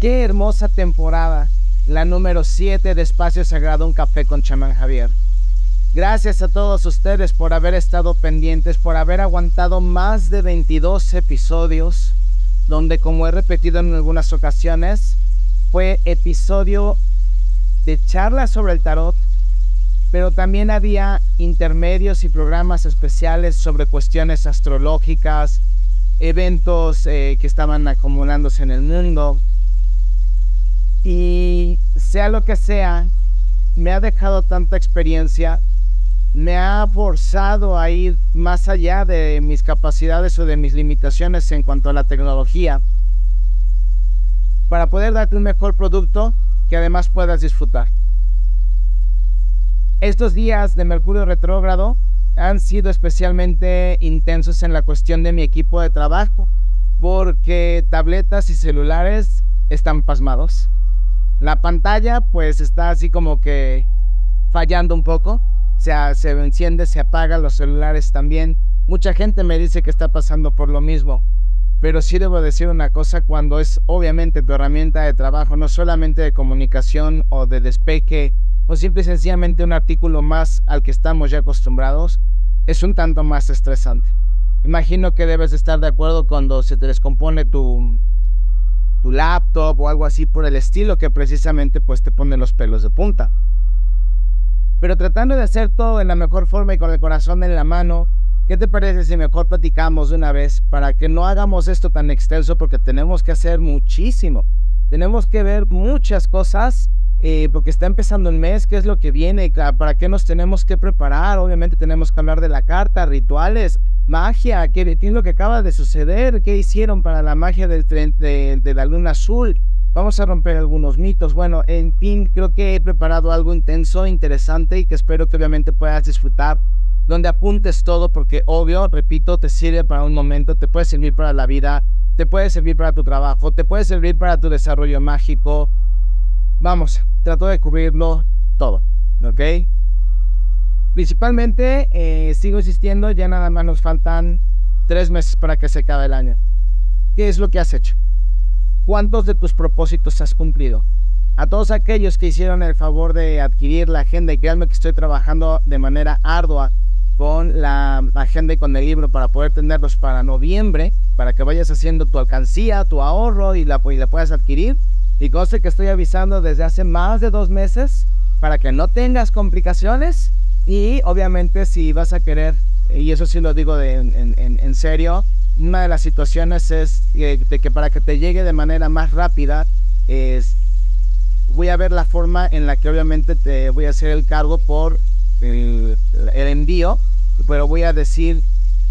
Qué hermosa temporada, la número 7 de Espacio Sagrado Un Café con Chamán Javier. Gracias a todos ustedes por haber estado pendientes, por haber aguantado más de 22 episodios, donde como he repetido en algunas ocasiones, fue episodio de charlas sobre el tarot, pero también había intermedios y programas especiales sobre cuestiones astrológicas, eventos eh, que estaban acumulándose en el mundo, y sea lo que sea, me ha dejado tanta experiencia, me ha forzado a ir más allá de mis capacidades o de mis limitaciones en cuanto a la tecnología, para poder darte un mejor producto que además puedas disfrutar. Estos días de Mercurio retrógrado han sido especialmente intensos en la cuestión de mi equipo de trabajo, porque tabletas y celulares están pasmados la pantalla pues está así como que fallando un poco. O sea, se enciende, se apaga, los celulares también. Mucha gente me dice que está pasando por lo mismo. Pero sí debo decir una cosa, cuando es obviamente tu herramienta de trabajo, no solamente de comunicación o de despeje, o simple y sencillamente un artículo más al que estamos ya acostumbrados, es un tanto más estresante. Imagino que debes estar de acuerdo cuando se te descompone tu, tu laptop o algo así por el estilo que precisamente pues te pone los pelos de punta. Pero tratando de hacer todo de la mejor forma y con el corazón en la mano, ¿qué te parece si mejor platicamos de una vez para que no hagamos esto tan extenso porque tenemos que hacer muchísimo? Tenemos que ver muchas cosas eh, porque está empezando el mes, qué es lo que viene, para qué nos tenemos que preparar. Obviamente tenemos que hablar de la carta, rituales, magia, qué, es lo que acaba de suceder, qué hicieron para la magia del, de, de la luna azul. Vamos a romper algunos mitos. Bueno, en fin, creo que he preparado algo intenso, interesante y que espero que obviamente puedas disfrutar. Donde apuntes todo, porque obvio, repito, te sirve para un momento, te puede servir para la vida, te puede servir para tu trabajo, te puede servir para tu desarrollo mágico. Vamos, trato de cubrirlo todo, ¿ok? Principalmente, eh, sigo insistiendo, ya nada más nos faltan tres meses para que se acabe el año. ¿Qué es lo que has hecho? ¿Cuántos de tus propósitos has cumplido? A todos aquellos que hicieron el favor de adquirir la agenda, y créanme que estoy trabajando de manera ardua con la agenda y con el libro para poder tenerlos para noviembre, para que vayas haciendo tu alcancía, tu ahorro y la, puedas adquirir. Y conste que estoy avisando desde hace más de dos meses para que no tengas complicaciones y obviamente si vas a querer, y eso sí lo digo en, serio, una de las situaciones es de que para que te llegue de manera más rápida, es, voy a ver la forma en la que obviamente te voy a hacer el cargo por el, el envío, pero voy a decir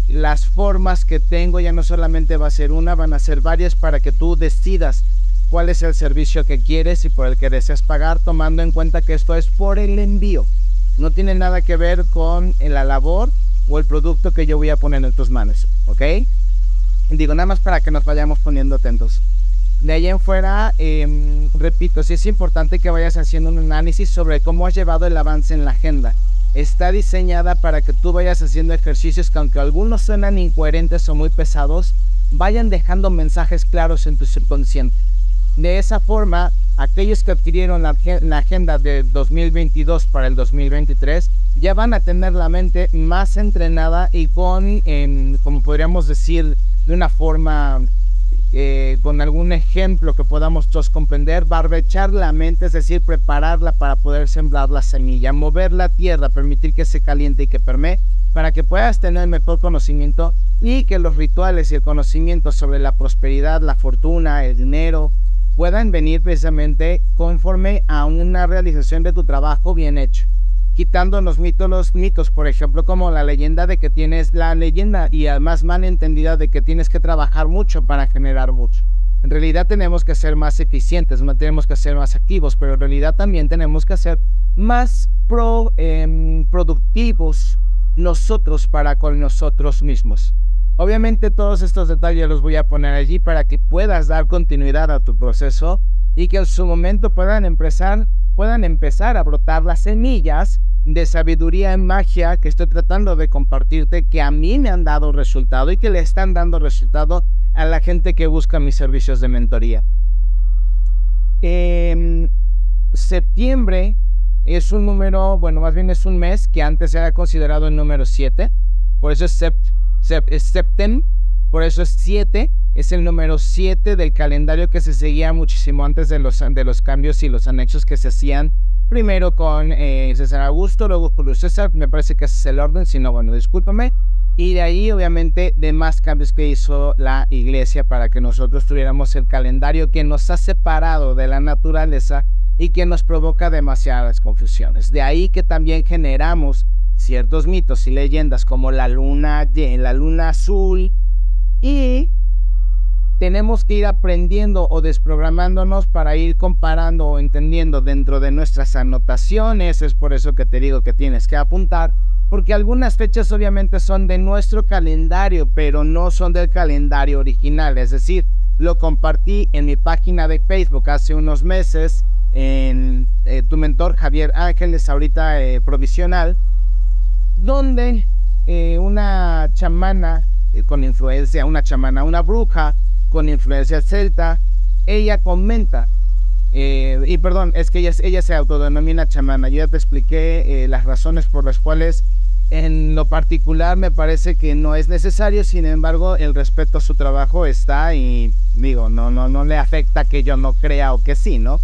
las formas que tengo ya no solamente va a ser una, van a ser varias para que tú decidas cuál es el servicio que quieres y por el que deseas pagar, tomando en cuenta que esto es por el envío no tiene nada que ver con la labor o el producto que yo voy a poner en tus manos, ¿ok? Digo, nada más para que nos vayamos poniendo atentos. De ahí en fuera, em, repito, sí es importante que vayas haciendo un análisis sobre cómo has llevado el avance en la agenda. Está diseñada para que tú vayas haciendo ejercicios que aunque algunos suenan incoherentes o muy pesados, vayan dejando mensajes claros en tu subconsciente. De esa forma, aquellos que adquirieron la, agenda de 2022 para el 2023 ya van a tener la mente más entrenada y con, como podríamos decir, de una forma, eh, con algún ejemplo que podamos todos comprender, barbechar la mente, es decir, prepararla para poder sembrar la semilla, mover la tierra, permitir que se caliente y que permee, para que puedas tener mejor conocimiento y que los rituales y el conocimiento sobre la prosperidad, la fortuna, el dinero, puedan venir precisamente conforme a una realización de tu trabajo bien hecho. Quitando los mitos, los mitos, por ejemplo, como la leyenda de que tienes la leyenda y además mal entendida de que tienes que trabajar mucho para generar mucho. En realidad tenemos que ser más eficientes, tenemos que ser más activos, pero en realidad también tenemos que ser más em, productivos nosotros para con nosotros mismos. Obviamente todos estos detalles los voy a poner allí para que puedas dar continuidad a tu proceso y que en su momento puedan empezar, puedan empezar a brotar las semillas de sabiduría en magia que estoy tratando de compartirte, que a mí me han dado resultado y que le están dando resultado a la gente que busca mis servicios de mentoría. Em, septiembre es un número, bueno, más bien es un mes que antes era considerado el número 7, por eso es, septem, por eso es 7, es el número 7 del calendario que se seguía muchísimo antes de los, de los cambios y los anexos que se hacían primero con eh, César Augusto, luego Julio César, me parece que ese es el orden, si no, bueno, discúlpame. Y de ahí, obviamente, de más cambios que hizo la iglesia para que nosotros tuviéramos el calendario que nos ha separado de la naturaleza y que nos provoca demasiadas confusiones. De ahí que también generamos ciertos mitos y leyendas como la luna, la luna azul y tenemos que ir aprendiendo o desprogramándonos para ir comparando o entendiendo dentro de nuestras anotaciones. Es por eso que te digo que tienes que apuntar, porque algunas fechas obviamente son de nuestro calendario, pero no son del calendario original. Es decir, lo compartí en mi página de Facebook hace unos meses en eh, tu mentor Javier Ángeles, ahorita eh, provisional, donde eh, una chamana con influencia, una chamana, una bruja con influencia celta, ella comenta, y perdón, es que ella, ella se autodenomina chamana, yo ya te expliqué las razones por las cuales en lo particular me parece que no es necesario, sin embargo el respeto a su trabajo está y digo, no, no, no le afecta que yo no crea o que sí, ¿no?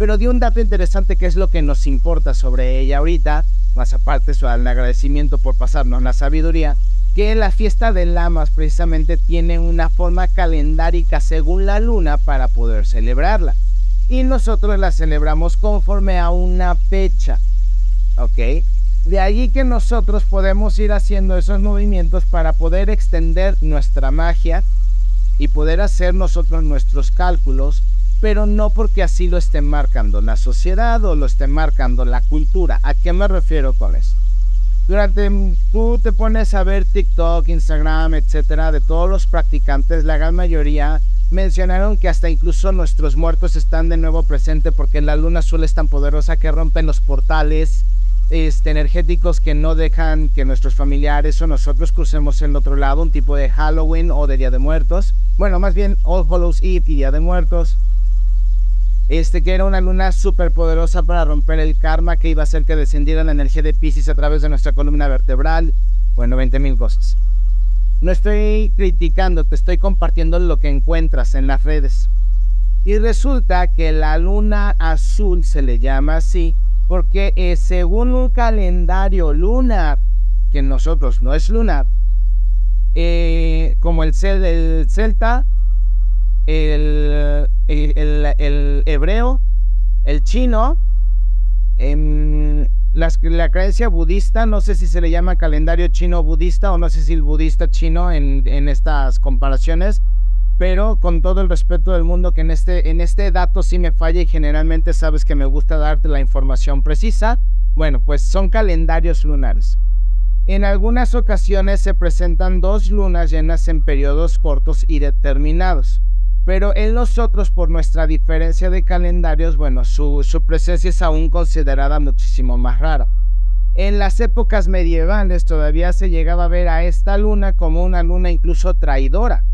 Pero dio un dato interesante que es lo que nos importa sobre ella ahorita, más aparte su agradecimiento por pasarnos la sabiduría, que la fiesta de Lamas precisamente tiene una forma calendárica según la luna para poder celebrarla. Y nosotros la celebramos conforme a una fecha. ¿Ok? De allí que nosotros podemos ir haciendo esos movimientos para poder extender nuestra magia y poder hacer nosotros nuestros cálculos pero no porque así lo esté marcando la sociedad o lo esté marcando la cultura. ¿A qué me refiero con eso? Durante tú te pones a ver TikTok, Instagram, etcétera, de todos los practicantes, la gran mayoría mencionaron que hasta incluso nuestros muertos están de nuevo presentes porque la luna azul es tan poderosa que rompen los portales este, energéticos que no dejan que nuestros familiares o nosotros crucemos el otro lado, un tipo de Halloween o de Día de Muertos. Bueno, más bien All Hallows Eve y Día de Muertos este, que era una luna súper poderosa para romper el karma, que iba a hacer que descendiera la energía de Pisces a través de nuestra columna vertebral, bueno, 20 mil cosas. No estoy criticando, te estoy compartiendo lo que encuentras en las redes. Y resulta que la luna azul se le llama así porque según un calendario lunar, que nosotros no es lunar, eh, como el, cel, el celta, el, el, hebreo, el chino, en la, creencia budista, no sé si se le llama calendario chino budista o no sé si el budista chino en, en estas comparaciones, pero con todo el respeto del mundo que en este, en este dato sí me falla y generalmente sabes que me gusta darte la información precisa, bueno, pues son calendarios lunares. En algunas ocasiones se presentan dos lunas llenas en periodos cortos y determinados. Pero en nosotros, por nuestra diferencia de calendarios, bueno, su, presencia es aún considerada muchísimo más rara. En las épocas medievales todavía se llegaba a ver a esta luna como una luna incluso traidora,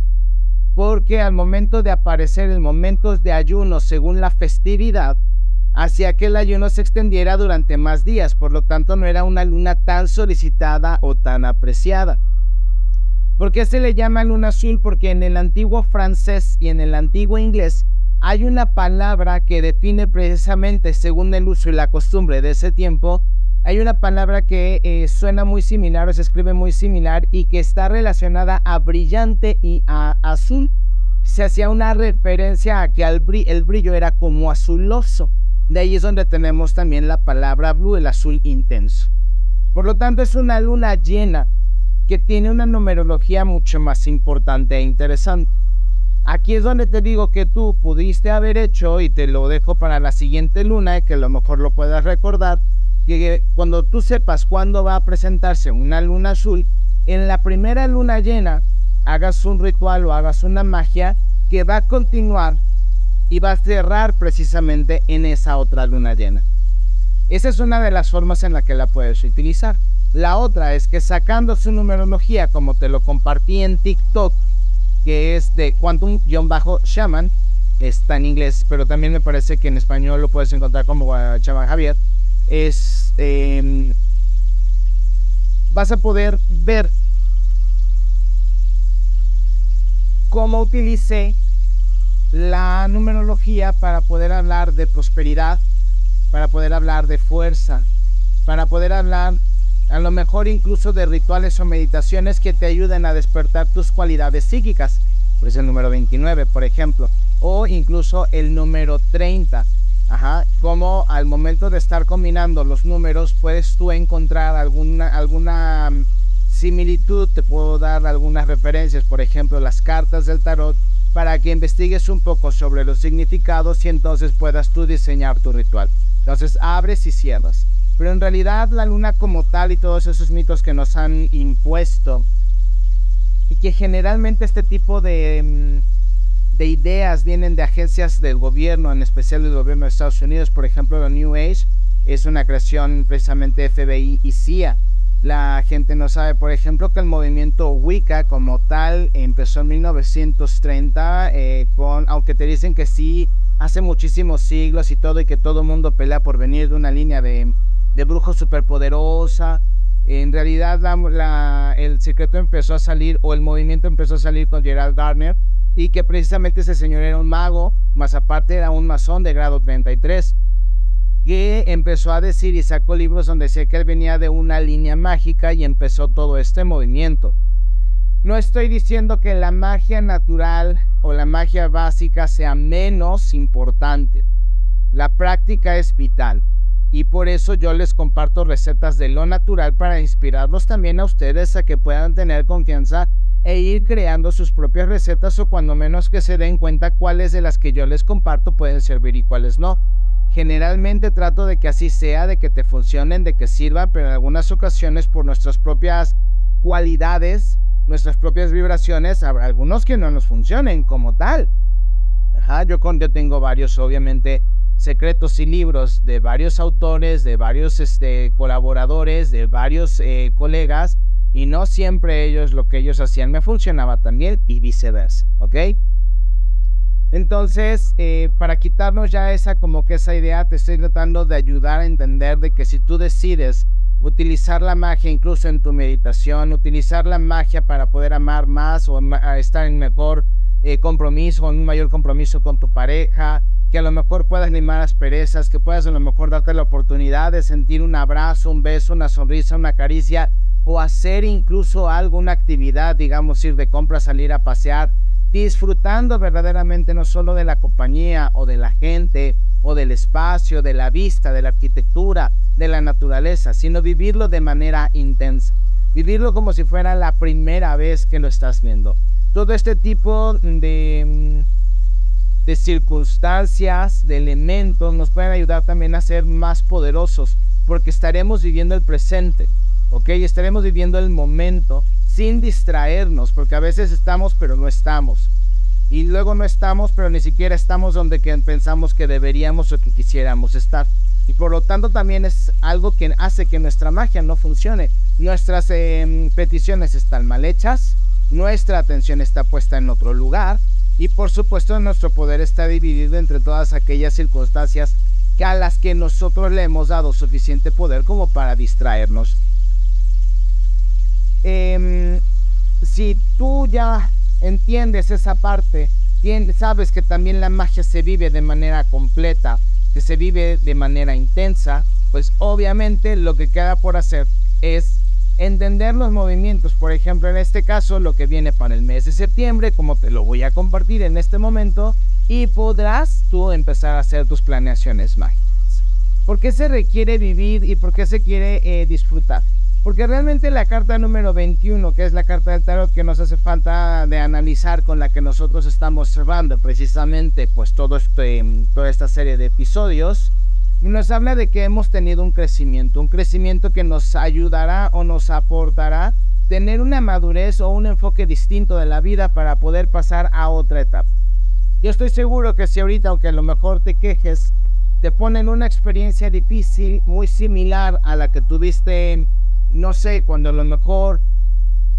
porque al momento de aparecer en momentos de ayuno según la festividad, hacía que el ayuno se extendiera durante más días, por lo tanto no era una luna tan solicitada o tan apreciada. ¿Por qué se le llama luna azul? Porque en el antiguo francés y en el antiguo inglés hay una palabra que define precisamente, según el uso y la costumbre de ese tiempo, hay una palabra que eh, suena muy similar o se escribe muy similar y que está relacionada a brillante y a azul. Se hacía una referencia a que el brillo era como azuloso. De ahí es donde tenemos también la palabra blue, el azul intenso. Por lo tanto, es una luna llena que tiene una numerología mucho más importante e interesante. Aquí es donde te digo que tú pudiste haber hecho, y te lo dejo para la siguiente luna, que a lo mejor lo puedas recordar, que cuando tú sepas cuándo va a presentarse una luna azul, en la primera luna llena hagas un ritual o hagas una magia que va a continuar y va a cerrar precisamente en esa otra luna llena. Esa es una de las formas en la que la puedes utilizar. La otra es que sacando su numerología, como te lo compartí en TikTok, que es de Quantum-Shaman, está en inglés, pero también me parece que en español lo puedes encontrar como Chava Javier, es em, vas a poder ver cómo utilicé la numerología para poder hablar de prosperidad, para poder hablar de fuerza, para poder hablar a lo mejor incluso de rituales o meditaciones que te ayuden a despertar tus cualidades psíquicas. Por eso el número 29, por ejemplo, o incluso el número 30. Ajá, como al momento de estar combinando los números puedes tú encontrar alguna, alguna mm, similitud, te puedo dar algunas referencias, por ejemplo las cartas del tarot, para que investigues un poco sobre los significados y entonces puedas tú diseñar tu ritual. Entonces abres y cierras. Pero en realidad la luna como tal y todos esos mitos que nos han impuesto y que generalmente este tipo de... Mm, de ideas vienen de agencias del gobierno, en especial del gobierno de Estados Unidos. Por ejemplo, la New Age es una creación precisamente FBI y CIA. La gente no sabe, por ejemplo, que el movimiento Wicca como tal empezó en 1930, eh, con, aunque te dicen que sí, hace muchísimos siglos y todo, y que todo el mundo pelea por venir de una línea de, de brujos superpoderosa. En realidad el secreto empezó a salir, o el movimiento empezó a salir con Gerald Garner, y que precisamente ese señor era un mago, más aparte era un masón de grado 33, que empezó a decir y sacó libros donde decía que él venía de una línea mágica y empezó todo este movimiento. No estoy diciendo que la magia natural o la magia básica sea menos importante. La práctica es vital y por eso yo les comparto recetas de lo natural para inspirarlos también a ustedes a que puedan tener confianza e ir creando sus propias recetas o cuando menos que se den cuenta cuáles de las que yo les comparto pueden servir y cuáles no. Generalmente trato de que así sea, de que te funcionen, de que sirvan, pero en algunas ocasiones por nuestras propias cualidades, nuestras propias vibraciones, habrá algunos que no nos funcionen como tal. Ajá, yo, con, yo tengo varios, obviamente, secretos y libros de varios autores, de varios este, colaboradores, de varios eh, colegas, y no siempre ellos lo que ellos hacían me funcionaba también y viceversa, ¿ok? Entonces, eh, para quitarnos ya esa como que esa idea, te estoy tratando de ayudar a entender de que si tú decides utilizar la magia incluso en tu meditación, utilizar la magia para poder amar más o estar en mejor eh, compromiso, en un mayor compromiso con tu pareja, que a lo mejor puedas limar asperezas, que puedas a lo mejor darte la oportunidad de sentir un abrazo, un beso, una sonrisa, una caricia, o hacer incluso alguna actividad, digamos, ir de compra, salir a pasear, disfrutando verdaderamente no solo de la compañía o de la gente o del espacio, de la vista, de la arquitectura, de la naturaleza, sino vivirlo de manera intensa, vivirlo como si fuera la primera vez que lo estás viendo. Todo este tipo de, de circunstancias, de elementos, nos pueden ayudar también a ser más poderosos, porque estaremos viviendo el presente ¿ok? Estaremos viviendo el momento sin distraernos, porque a veces estamos pero no estamos. Y luego no estamos, pero ni siquiera estamos donde pensamos que deberíamos o que quisiéramos estar. Y por lo tanto también es algo que hace que nuestra magia no funcione. Nuestras em, peticiones están mal hechas, nuestra atención está puesta en otro lugar y por supuesto nuestro poder está dividido entre todas aquellas circunstancias que a las que nosotros le hemos dado suficiente poder como para distraernos. Em, si tú ya entiendes esa parte, sabes que también la magia se vive de manera completa, que se vive de manera intensa, pues obviamente lo que queda por hacer es entender los movimientos. Por ejemplo, en este caso, lo que viene para el mes de septiembre, como te lo voy a compartir en este momento, y podrás tú empezar a hacer tus planeaciones mágicas. ¿Por qué se requiere vivir y por qué se quiere eh, disfrutar? Porque realmente la carta número 21, que es la carta del tarot que nos hace falta de analizar, con la que nosotros estamos cerrando precisamente pues todo este, toda esta serie de episodios, nos habla de que hemos tenido un crecimiento, un crecimiento que nos ayudará o nos aportará tener una madurez o un enfoque distinto de la vida para poder pasar a otra etapa. Yo estoy seguro que si ahorita, aunque a lo mejor te quejes, te ponen una experiencia difícil muy similar a la que tuviste no sé, cuando a lo mejor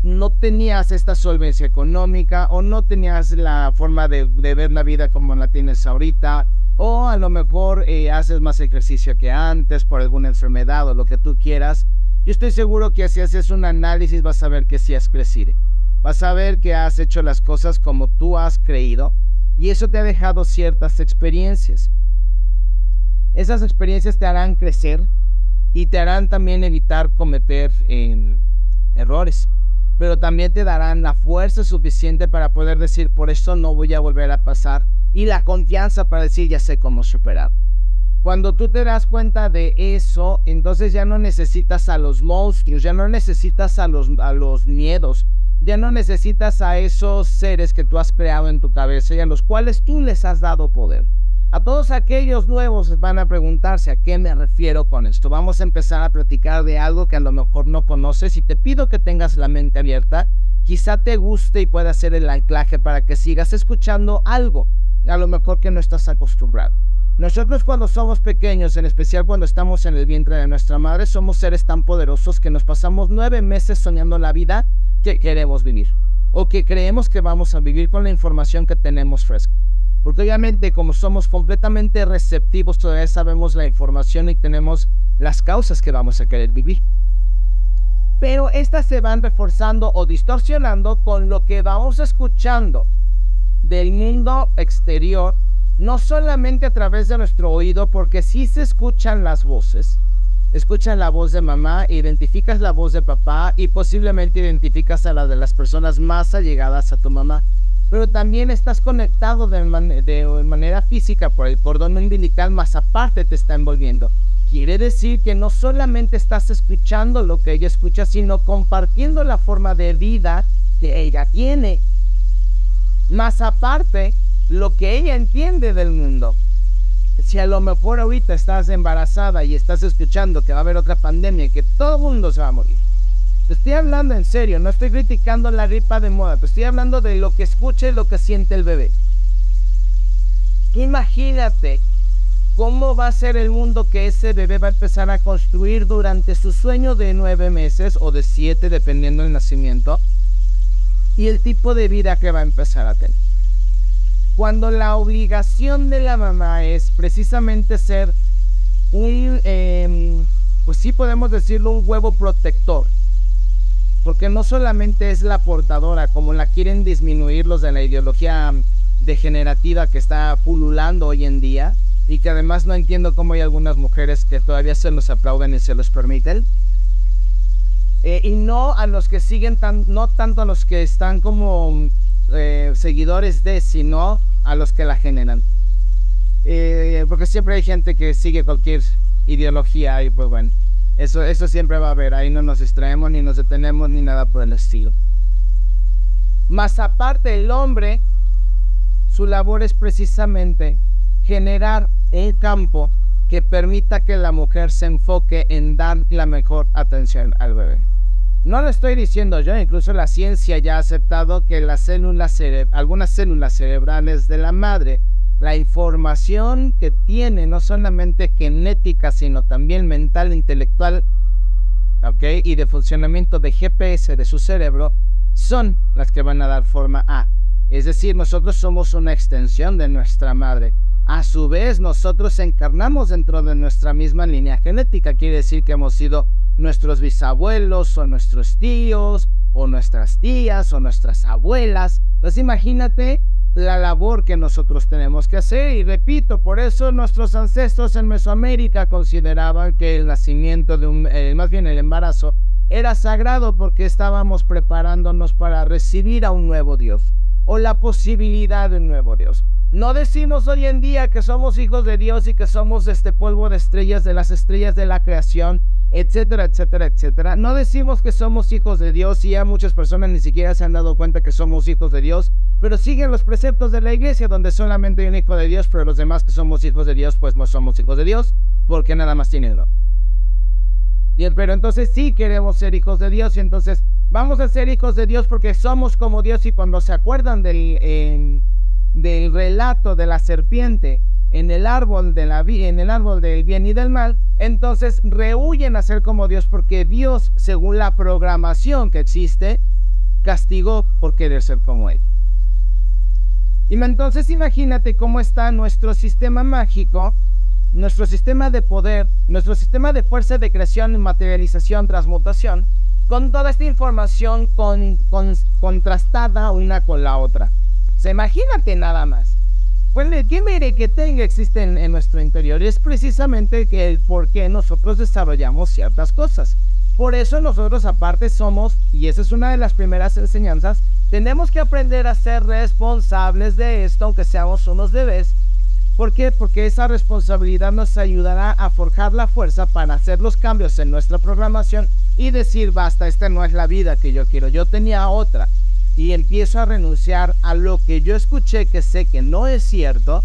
no tenías esta solvencia económica o no tenías la forma de, ver la vida como la tienes ahorita o a lo mejor eh, haces más ejercicio que antes por alguna enfermedad o lo que tú quieras. Yo estoy seguro que si haces un análisis vas a ver que sí has crecido. Vas a ver que has hecho las cosas como tú has creído y eso te ha dejado ciertas experiencias. Esas experiencias te harán crecer y te harán también evitar cometer em, errores pero también te darán la fuerza suficiente para poder decir, por eso no voy a volver a pasar, y la confianza para decir, ya sé cómo superar. Cuando tú te das cuenta de eso, entonces ya no necesitas a los monstruos, ya no necesitas a los, a los miedos, ya no necesitas a esos seres que tú has creado en tu cabeza y a los cuales tú les has dado poder. A todos aquellos nuevos van a preguntarse a qué me refiero con esto. Vamos a empezar a platicar de algo que a lo mejor no conoces y te pido que tengas la mente abierta. Quizá te guste y pueda ser el anclaje para que sigas escuchando algo, a lo mejor que no estás acostumbrado. Nosotros cuando somos pequeños, en especial cuando estamos en el vientre de nuestra madre, somos seres tan poderosos que nos pasamos nueve meses soñando la vida que queremos vivir o que creemos que vamos a vivir con la información que tenemos fresca. Porque obviamente como somos completamente receptivos, todavía sabemos la información y tenemos las causas que vamos a querer vivir. Pero estas se van reforzando o distorsionando con lo que vamos escuchando del mundo exterior, no solamente a través de nuestro oído, porque si se escuchan las voces, escuchas la voz de mamá, identificas la voz de papá y posiblemente identificas a la de las personas más allegadas a tu mamá pero también estás conectado de, manera física por el cordón umbilical, más aparte te está envolviendo. Quiere decir que no solamente estás escuchando lo que ella escucha, sino compartiendo la forma de vida que ella tiene. Más aparte, lo que ella entiende del mundo. Si a lo mejor ahorita estás embarazada y estás escuchando que va a haber otra pandemia y que todo el mundo se va a morir, te estoy hablando en serio, no estoy criticando la gripa de moda, te estoy hablando de lo que escucha y lo que siente el bebé. Imagínate cómo va a ser el mundo que ese bebé va a empezar a construir durante su sueño de nueve meses o de siete, dependiendo del nacimiento, y el tipo de vida que va a empezar a tener. Cuando la obligación de la mamá es precisamente ser un, em, pues sí podemos decirlo, un huevo protector porque no solamente es la portadora, como la quieren disminuir los de la ideología degenerativa que está pululando hoy en día, y que además no entiendo cómo hay algunas mujeres que todavía se los aplauden y se los permiten. Eh, y no a los que siguen, tan, no tanto a los que están como eh, seguidores de, sino a los que la generan. Eh, porque siempre hay gente que sigue cualquier ideología y pues bueno. Eso, eso siempre va a haber, ahí no nos distraemos ni nos detenemos ni nada por el estilo. Más aparte, el hombre, su labor es precisamente generar un campo que permita que la mujer se enfoque en dar la mejor atención al bebé. No lo estoy diciendo yo, incluso la ciencia ya ha aceptado que las células algunas células cerebrales de la madre la información que tiene, no solamente genética, sino también mental, intelectual, ¿ok? Y de funcionamiento de GPS de su cerebro, son las que van a dar forma a. Es decir, nosotros somos una extensión de nuestra madre. A su vez, nosotros encarnamos dentro de nuestra misma línea genética. Quiere decir que hemos sido nuestros bisabuelos o nuestros tíos o nuestras tías o nuestras abuelas. Entonces imagínate la labor que nosotros tenemos que hacer. Y repito, por eso nuestros ancestros en Mesoamérica consideraban que el nacimiento de un, eh, más bien el embarazo, era sagrado porque estábamos preparándonos para recibir a un nuevo Dios o la posibilidad de un nuevo Dios. No decimos hoy en día que somos hijos de Dios y que somos este polvo de estrellas, de las estrellas de la creación, etcétera, etcétera, etcétera. No decimos que somos hijos de Dios y ya muchas personas ni siquiera se han dado cuenta que somos hijos de Dios, pero siguen los preceptos de la iglesia donde solamente hay un hijo de Dios, pero los demás que somos hijos de Dios, pues no somos hijos de Dios porque nada más tienen Y pero entonces sí queremos ser hijos de Dios y entonces vamos a ser hijos de Dios porque somos como Dios y cuando se acuerdan del, del relato de la serpiente, en el árbol de la en el árbol del bien y del mal, entonces rehuyen a ser como Dios porque Dios, según la programación que existe, castigó por querer ser como él. Y entonces imagínate cómo está nuestro sistema mágico, nuestro sistema de poder, nuestro sistema de fuerza de creación, materialización, transmutación, con toda esta información con, contrastada una con la otra. Se imagínate nada más. Pues ¿qué mere que tenga existe en, en, nuestro interior? Es precisamente que el por qué nosotros desarrollamos ciertas cosas. Por eso nosotros aparte somos, y esa es una de las primeras enseñanzas, tenemos que aprender a ser responsables de esto, aunque seamos unos bebés. ¿Por qué? Porque esa responsabilidad nos ayudará a forjar la fuerza para hacer los cambios en nuestra programación y decir, basta, esta no es la vida que yo quiero, yo tenía otra. Y empiezo a renunciar a lo que yo escuché que sé que no es cierto,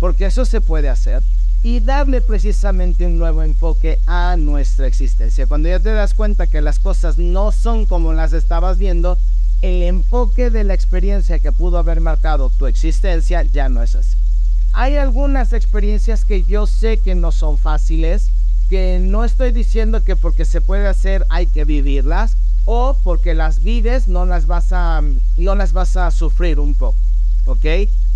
porque eso se puede hacer y darle precisamente un nuevo enfoque a nuestra existencia. Cuando ya te das cuenta que las cosas no son como las estabas viendo, el enfoque de la experiencia que pudo haber marcado tu existencia ya no es así. Hay algunas experiencias que yo sé que no son fáciles, que no estoy diciendo que porque se puede hacer hay que vivirlas o porque las vives no las vas a no las vas a sufrir un poco, ¿ok?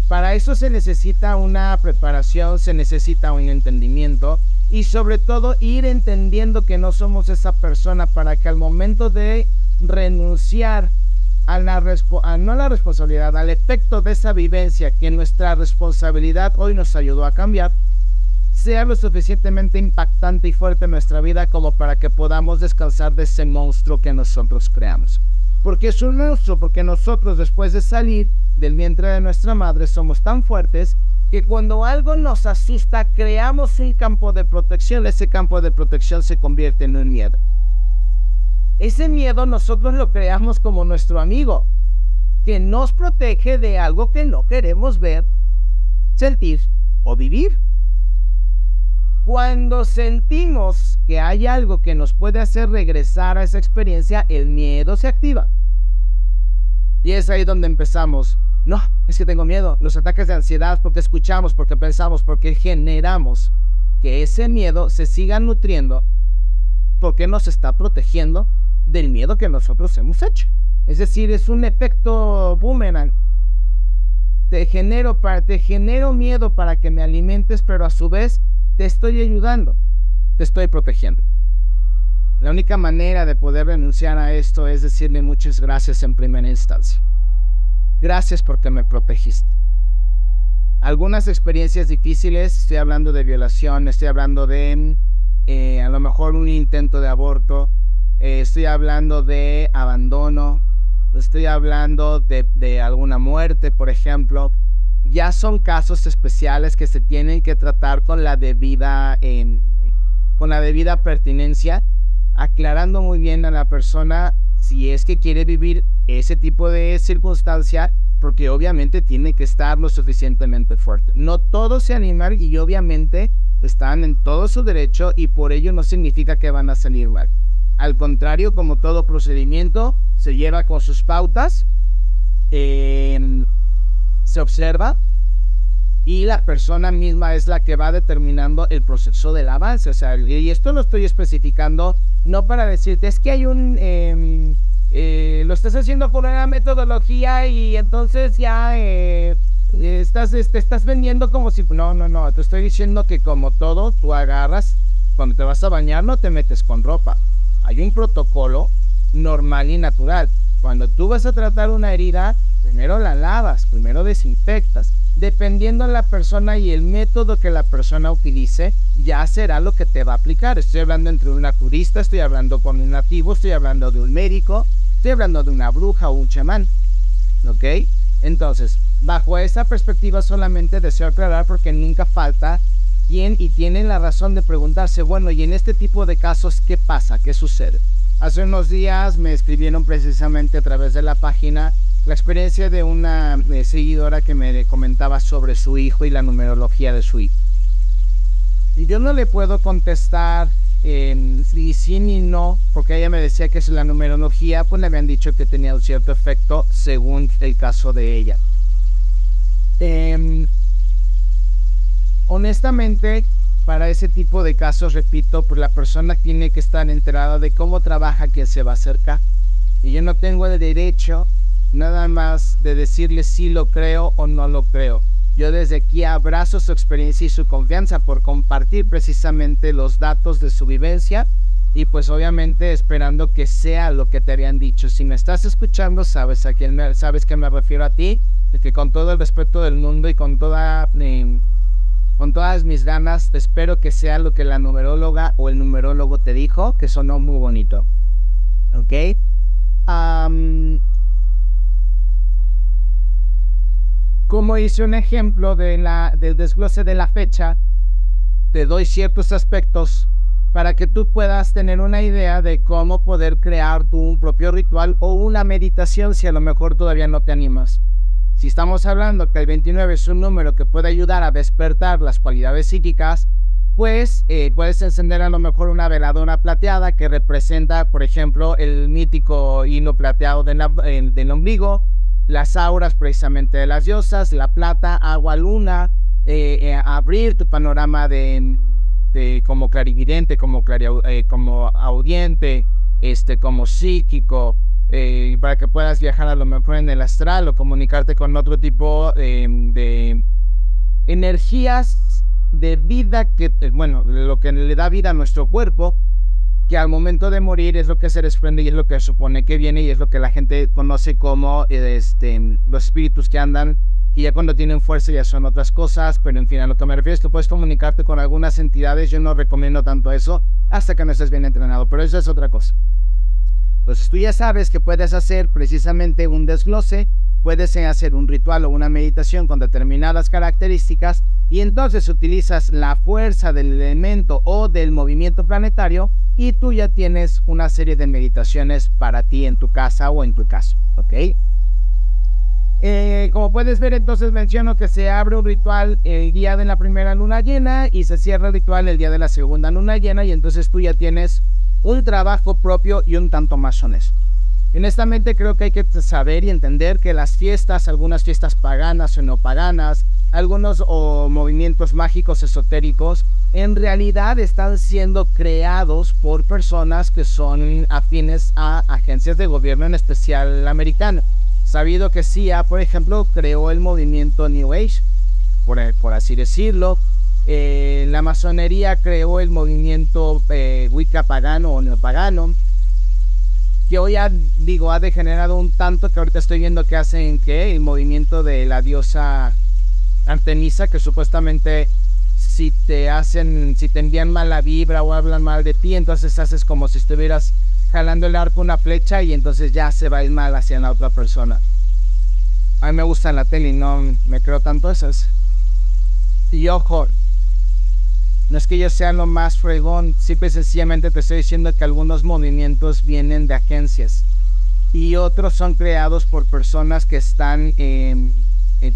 Para eso se necesita una preparación, se necesita un entendimiento y sobre todo ir entendiendo que no somos esa persona para que al momento de renunciar a la no a la responsabilidad, al efecto de esa vivencia que nuestra responsabilidad hoy nos ayudó a cambiar, sea lo suficientemente impactante y fuerte en nuestra vida como para que podamos descansar de ese monstruo que nosotros creamos. Porque es un monstruo, porque nosotros después de salir del vientre de nuestra madre somos tan fuertes que cuando algo nos asusta creamos un campo de protección. Ese campo de protección se convierte en un miedo. Ese miedo nosotros lo creamos como nuestro amigo, que nos protege de algo que no queremos ver, sentir o vivir. Cuando sentimos que hay algo que nos puede hacer regresar a esa experiencia, el miedo se activa. Y es ahí donde empezamos no, es que tengo miedo. Los ataques de ansiedad porque escuchamos, porque pensamos, porque generamos que ese miedo se siga nutriendo porque nos está protegiendo del miedo que nosotros hemos hecho. Es decir, es un efecto boomerang. Te genero, para, te genero miedo para que me alimentes, pero a su vez te estoy ayudando, te estoy protegiendo. La única manera de poder renunciar a esto es decirle muchas gracias en primera instancia. Gracias porque me protegiste. Algunas experiencias difíciles, estoy hablando de violación, estoy hablando de eh, a lo mejor un intento de aborto, eh, estoy hablando de abandono, estoy hablando de, alguna muerte, por ejemplo. Ya son casos especiales que se tienen que tratar con la debida, con la debida pertinencia, aclarando muy bien a la persona si es que quiere vivir ese tipo de circunstancia, porque obviamente tiene que estar lo suficientemente fuerte. No todos se animan y obviamente están en todo su derecho y por ello no significa que van a salir mal. Al contrario, como todo procedimiento, se lleva con sus pautas, se observa y la persona misma es la que va determinando el proceso del avance. O sea, y esto lo estoy especificando no para decirte, es que hay un... Em, eh, lo estás haciendo por una metodología y entonces ya eh, estás, este, estás vendiendo como si... No, no, no, te estoy diciendo que como todo, tú agarras, cuando te vas a bañar no te metes con ropa. Hay un protocolo normal y natural. Cuando tú vas a tratar una herida, primero la lavas, primero desinfectas dependiendo de la persona y el método que la persona utilice, ya será lo que te va a aplicar. Estoy hablando entre un naturista, estoy hablando con un nativo, estoy hablando de un médico, estoy hablando de una bruja o un chamán. ¿Ok? Entonces, bajo esa perspectiva solamente deseo aclarar porque nunca falta quien y tienen la razón de preguntarse, bueno, y en este tipo de casos, ¿qué pasa? ¿Qué sucede? Hace unos días me escribieron precisamente a través de la página la experiencia de una eh, seguidora que me comentaba sobre su hijo y la numerología de su hijo. Y yo no le puedo contestar eh, si sí ni no, porque ella me decía que es la numerología, pues le habían dicho que tenía un cierto efecto según el caso de ella. Em, honestamente, para ese tipo de casos, repito, pues la persona tiene que estar enterada de cómo trabaja quien se va a acercar Y yo no tengo el derecho nada más de decirle si lo creo o no lo creo. Yo desde aquí abrazo su experiencia y su confianza por compartir precisamente los datos de su vivencia y pues obviamente esperando que sea lo que te habían dicho. Si me estás escuchando, sabes a quién me, sabes que me refiero a ti, que con todo el respeto del mundo y con toda em, con todas mis ganas, espero que sea lo que la numeróloga o el numerólogo te dijo, que sonó muy bonito. ¿Ok? Como hice un ejemplo del desglose de la fecha, te doy ciertos aspectos para que tú puedas tener una idea de cómo poder crear tu propio ritual o una meditación si a lo mejor todavía no te animas. Si estamos hablando que el 29 es un número que puede ayudar a despertar las cualidades psíquicas, pues eh, puedes encender a lo mejor una veladora plateada que representa, por ejemplo, el mítico hilo plateado del ombligo, las auras precisamente de las diosas, la plata, agua, luna, eh, eh, abrir tu panorama de, como clarividente, como, eh, como audiente, este, como psíquico, para que puedas viajar a lo mejor en el astral o comunicarte con otro tipo de energías de vida que, bueno, lo que le da vida a nuestro cuerpo que al momento de morir es lo que se desprende y es lo que supone que viene y es lo que la gente conoce como este, los espíritus que andan y ya cuando tienen fuerza ya son otras cosas, pero en fin, a lo que me refiero es que puedes comunicarte con algunas entidades, yo no recomiendo tanto eso hasta que no estés bien entrenado, pero eso es otra cosa. Entonces tú ya sabes que puedes hacer precisamente un desglose, puedes hacer un ritual o una meditación con determinadas características y entonces utilizas la fuerza del elemento o del movimiento planetario y tú ya tienes una serie de meditaciones para ti en tu casa o en tu caso, ¿ok? Eh, como puedes ver, entonces menciono que se abre un ritual el día de la primera luna llena y se cierra el ritual el día de la segunda luna llena y entonces tú ya tienes un trabajo propio y un tanto más honesto. Honestamente creo que hay que saber y entender que las fiestas, algunas fiestas paganas o no paganas, algunos o movimientos mágicos esotéricos, en realidad están siendo creados por personas que son afines a agencias de gobierno, en especial americano. Sabido que CIA, por ejemplo, creó el movimiento New Age, por, por así decirlo. Eh, la masonería creó el movimiento eh, Wicca pagano o neopagano, que hoy ha, digo, ha degenerado un tanto que ahorita estoy viendo que hacen que el movimiento de la diosa Artemisa, que supuestamente si te hacen, si te envían mala vibra o hablan mal de ti, entonces haces como si estuvieras jalando el arco una flecha y entonces ya se va a mal hacia la otra persona. A mí me gusta la tele no me creo tanto esas. Y ojo, no es que yo sea lo más fregón, simple y sencillamente te estoy diciendo que algunos movimientos vienen de agencias y otros son creados por personas que están, que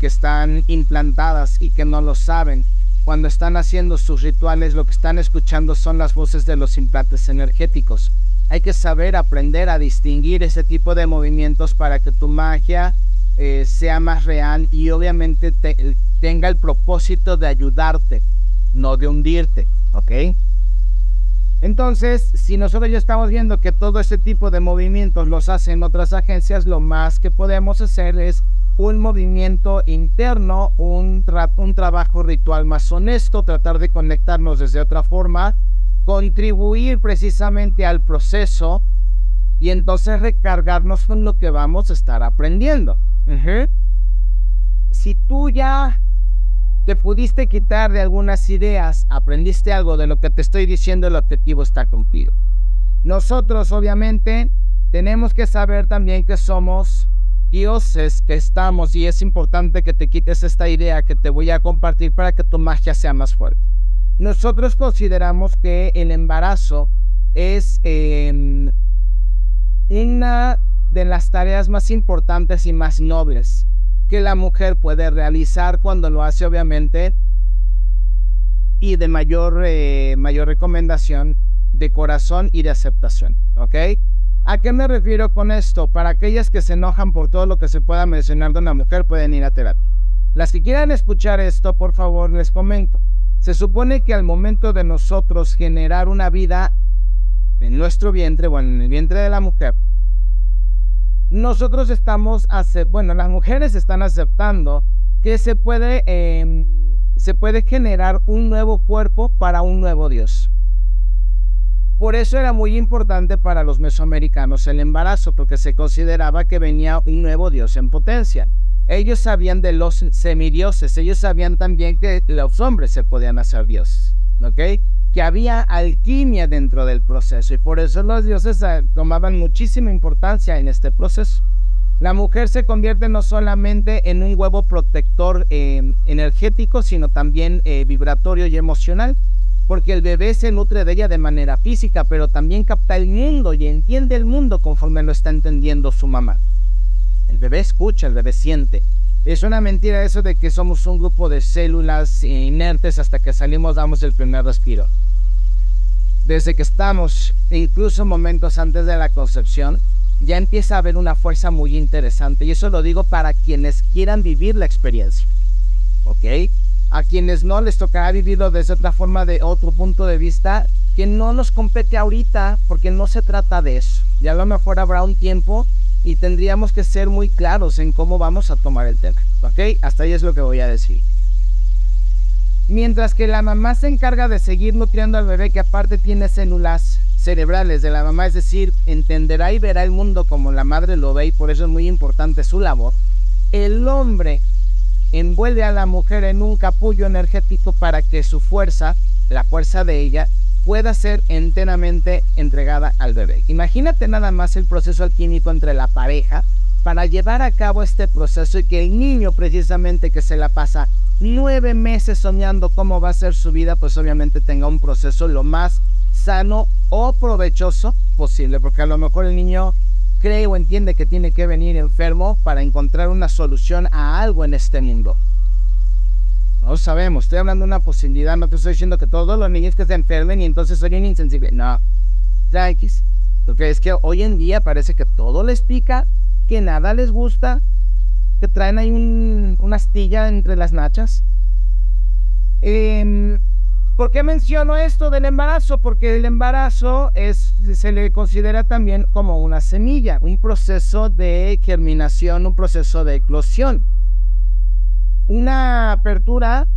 están implantadas y que no lo saben cuando están haciendo sus rituales, lo que están escuchando son las voces de los implantes energéticos. Hay que saber aprender a distinguir ese tipo de movimientos para que tu magia eh, sea más real y obviamente tenga el propósito de ayudarte, no de hundirte, ¿ok? Entonces, si nosotros ya estamos viendo que todo ese tipo de movimientos los hacen otras agencias, lo más que podemos hacer es un movimiento interno, un, un trabajo ritual más honesto, tratar de conectarnos desde otra forma, contribuir precisamente al proceso y entonces recargarnos con lo que vamos a estar aprendiendo. Si tú ya te pudiste quitar de algunas ideas, aprendiste algo de lo que te estoy diciendo, el objetivo está cumplido. Nosotros obviamente tenemos que saber también que somos dioses que estamos y es importante que te quites esta idea que te voy a compartir para que tu magia sea más fuerte. Nosotros consideramos que el embarazo es em, una de las tareas más importantes y más nobles que la mujer puede realizar cuando lo hace obviamente y de mayor, eh, mayor recomendación de corazón y de aceptación, ¿ok? ¿A qué me refiero con esto? Para aquellas que se enojan por todo lo que se pueda mencionar de una mujer, pueden ir a terapia. Las que quieran escuchar esto, por favor, les comento. Se supone que al momento de nosotros generar una vida en nuestro vientre o en el vientre de la mujer, nosotros estamos, bueno, las mujeres están aceptando que se puede, em, se puede generar un nuevo cuerpo para un nuevo Dios. Por eso era muy importante para los mesoamericanos el embarazo, porque se consideraba que venía un nuevo Dios en potencia. Ellos sabían de los semidioses, ellos sabían también que los hombres se podían hacer dioses, ¿ok? Que había alquimia dentro del proceso y por eso los dioses eh, tomaban muchísima importancia en este proceso. La mujer se convierte no solamente en un huevo protector eh, energético, sino también eh, vibratorio y emocional, porque el bebé se nutre de ella de manera física, pero también capta el mundo y entiende el mundo conforme lo está entendiendo su mamá. El bebé escucha, el bebé siente. Es una mentira eso de que somos un grupo de células inertes hasta que salimos damos el primer respiro. Desde que estamos, incluso momentos antes de la concepción, ya empieza a haber una fuerza muy interesante. Y eso lo digo para quienes quieran vivir la experiencia. ¿Ok? A quienes no les tocará vivirlo desde otra forma, de otro punto de vista, que no nos compete ahorita, porque no se trata de eso. Ya a lo mejor habrá un tiempo y tendríamos que ser muy claros en cómo vamos a tomar el tema. ¿Ok? Hasta ahí es lo que voy a decir. Mientras que la mamá se encarga de seguir nutriendo al bebé que aparte tiene células cerebrales de la mamá, es decir, entenderá y verá el mundo como la madre lo ve y por eso es muy importante su labor, el hombre envuelve a la mujer en un capullo energético para que su fuerza, la fuerza de ella, pueda ser enteramente entregada al bebé. Imagínate nada más el proceso alquímico entre la pareja para llevar a cabo este proceso y que el niño precisamente que se la pasa nueve meses soñando cómo va a ser su vida, pues obviamente tenga un proceso lo más sano o provechoso posible, porque a lo mejor el niño cree o entiende que tiene que venir enfermo para encontrar una solución a algo en este mundo. No sabemos, estoy hablando de una posibilidad, no te estoy diciendo que todos los niños que se enfermen y entonces soy un insensible. No, tranquis. Porque es que hoy en día parece que todo les pica, que nada les gusta, que traen ahí una astilla entre las nachas. Em, ¿Por qué menciono esto del embarazo? Porque el embarazo es, se le considera también como una semilla, un proceso de germinación, un proceso de eclosión una apertura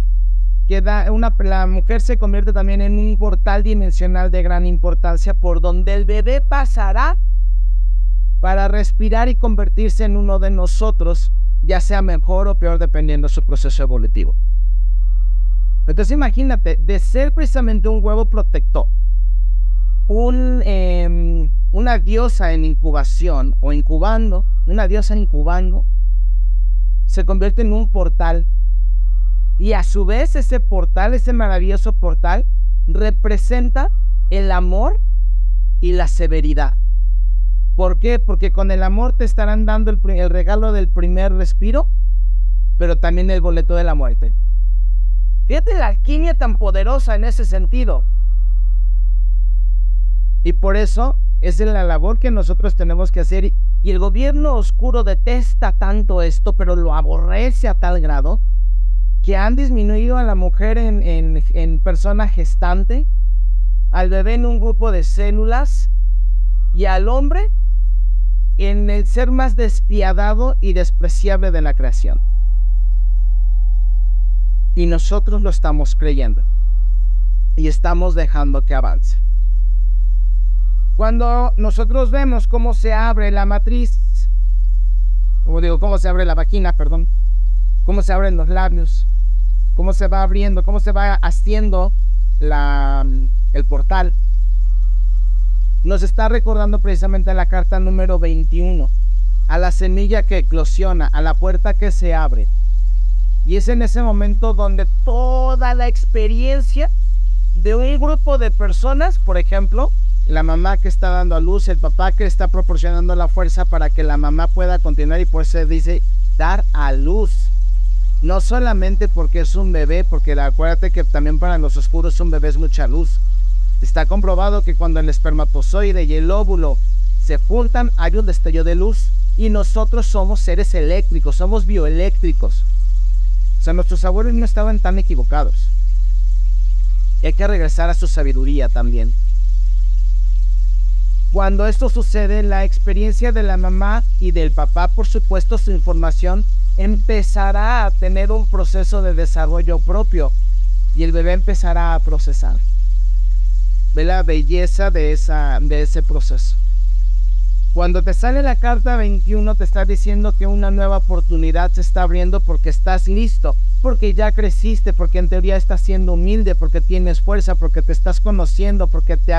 que da una, la mujer se convierte también en un portal dimensional de gran importancia por donde el bebé pasará para respirar y convertirse en uno de nosotros, ya sea mejor o peor dependiendo de su proceso evolutivo. Entonces imagínate, de ser precisamente un huevo protector, un, em, una diosa en incubación o incubando, una diosa incubando, se convierte en un portal. Y a su vez ese portal, ese maravilloso portal, representa el amor y la severidad. ¿Por qué? Porque con el amor te estarán dando el, regalo del primer respiro, pero también el boleto de la muerte. Fíjate la alquimia tan poderosa en ese sentido. Y por eso es la labor que nosotros tenemos que hacer y el gobierno oscuro detesta tanto esto, pero lo aborrece a tal grado que han disminuido a la mujer en, persona gestante, al bebé en un grupo de células y al hombre en el ser más despiadado y despreciable de la creación. Y nosotros lo estamos creyendo y estamos dejando que avance. Cuando nosotros vemos cómo se abre la matriz, o digo, cómo se abre la vagina, perdón, cómo se abren los labios, cómo se va abriendo, cómo se va haciendo la, el portal, nos está recordando precisamente la carta número 21, a la semilla que eclosiona, a la puerta que se abre. Y es en ese momento donde toda la experiencia de un grupo de personas, por ejemplo, la mamá que está dando a luz, el papá que está proporcionando la fuerza para que la mamá pueda continuar y por eso se dice dar a luz. No solamente porque es un bebé, porque acuérdate que también para los oscuros un bebé es mucha luz. Está comprobado que cuando el espermatozoide y el óvulo se juntan hay un destello de luz y nosotros somos seres eléctricos, somos bioeléctricos. O sea, nuestros abuelos no estaban tan equivocados. Hay que regresar a su sabiduría también. Cuando esto sucede, la experiencia de la mamá y del papá, por supuesto, su información empezará a tener un proceso de desarrollo propio y el bebé empezará a procesar. Ve la belleza de, esa, de ese proceso. Cuando te sale la carta 21 te está diciendo que una nueva oportunidad se está abriendo porque estás listo, porque ya creciste, porque en teoría estás siendo humilde, porque tienes fuerza, porque te estás conociendo, porque te,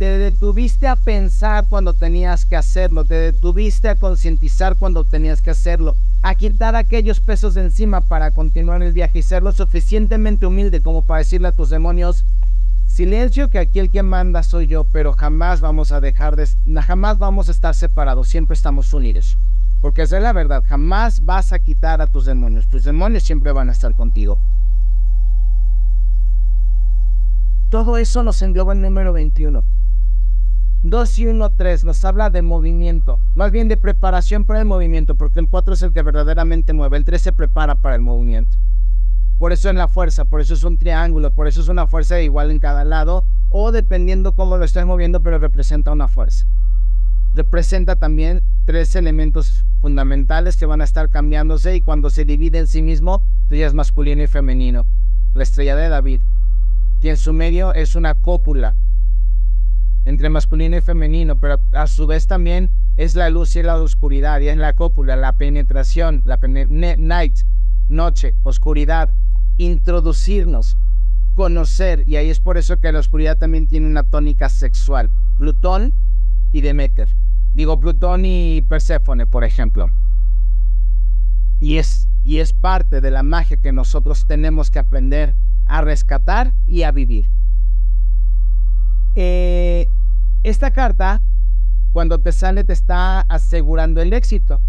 te detuviste a pensar cuando tenías que hacerlo, te detuviste a concientizar cuando tenías que hacerlo, a quitar aquellos pesos de encima para continuar el viaje y ser lo suficientemente humilde como para decirle a tus demonios, Silencio que aquí el que manda soy yo, pero jamás vamos a dejar de, jamás vamos a estar separados, siempre estamos unidos. Porque es la verdad, jamás vas a quitar a tus demonios, tus demonios siempre van a estar contigo. Todo eso nos engloba en número 21. 2 y 1, 3 nos habla de movimiento, más bien de preparación para el movimiento, porque el 4 es el que verdaderamente mueve, el 3 se prepara para el movimiento. Por eso es la fuerza, por eso es un triángulo, por eso es una fuerza igual en cada lado, o dependiendo cómo lo estés moviendo, pero representa una fuerza. Representa también tres elementos fundamentales que van a estar cambiándose y cuando se divide en sí mismo, ya es masculino y femenino. La estrella de David, y en su medio es una cópula entre masculino y femenino, pero a su vez también es la luz y la oscuridad, y es la cópula, la penetración, la night, noche, oscuridad, introducirnos, conocer, y ahí es por eso que la oscuridad también tiene una tónica sexual. Plutón y Demeter. Digo Plutón y Perséfone, por ejemplo. Y es, y es parte de la magia que nosotros tenemos que aprender a rescatar y a vivir. Eh, esta carta, cuando te sale, te está asegurando el éxito.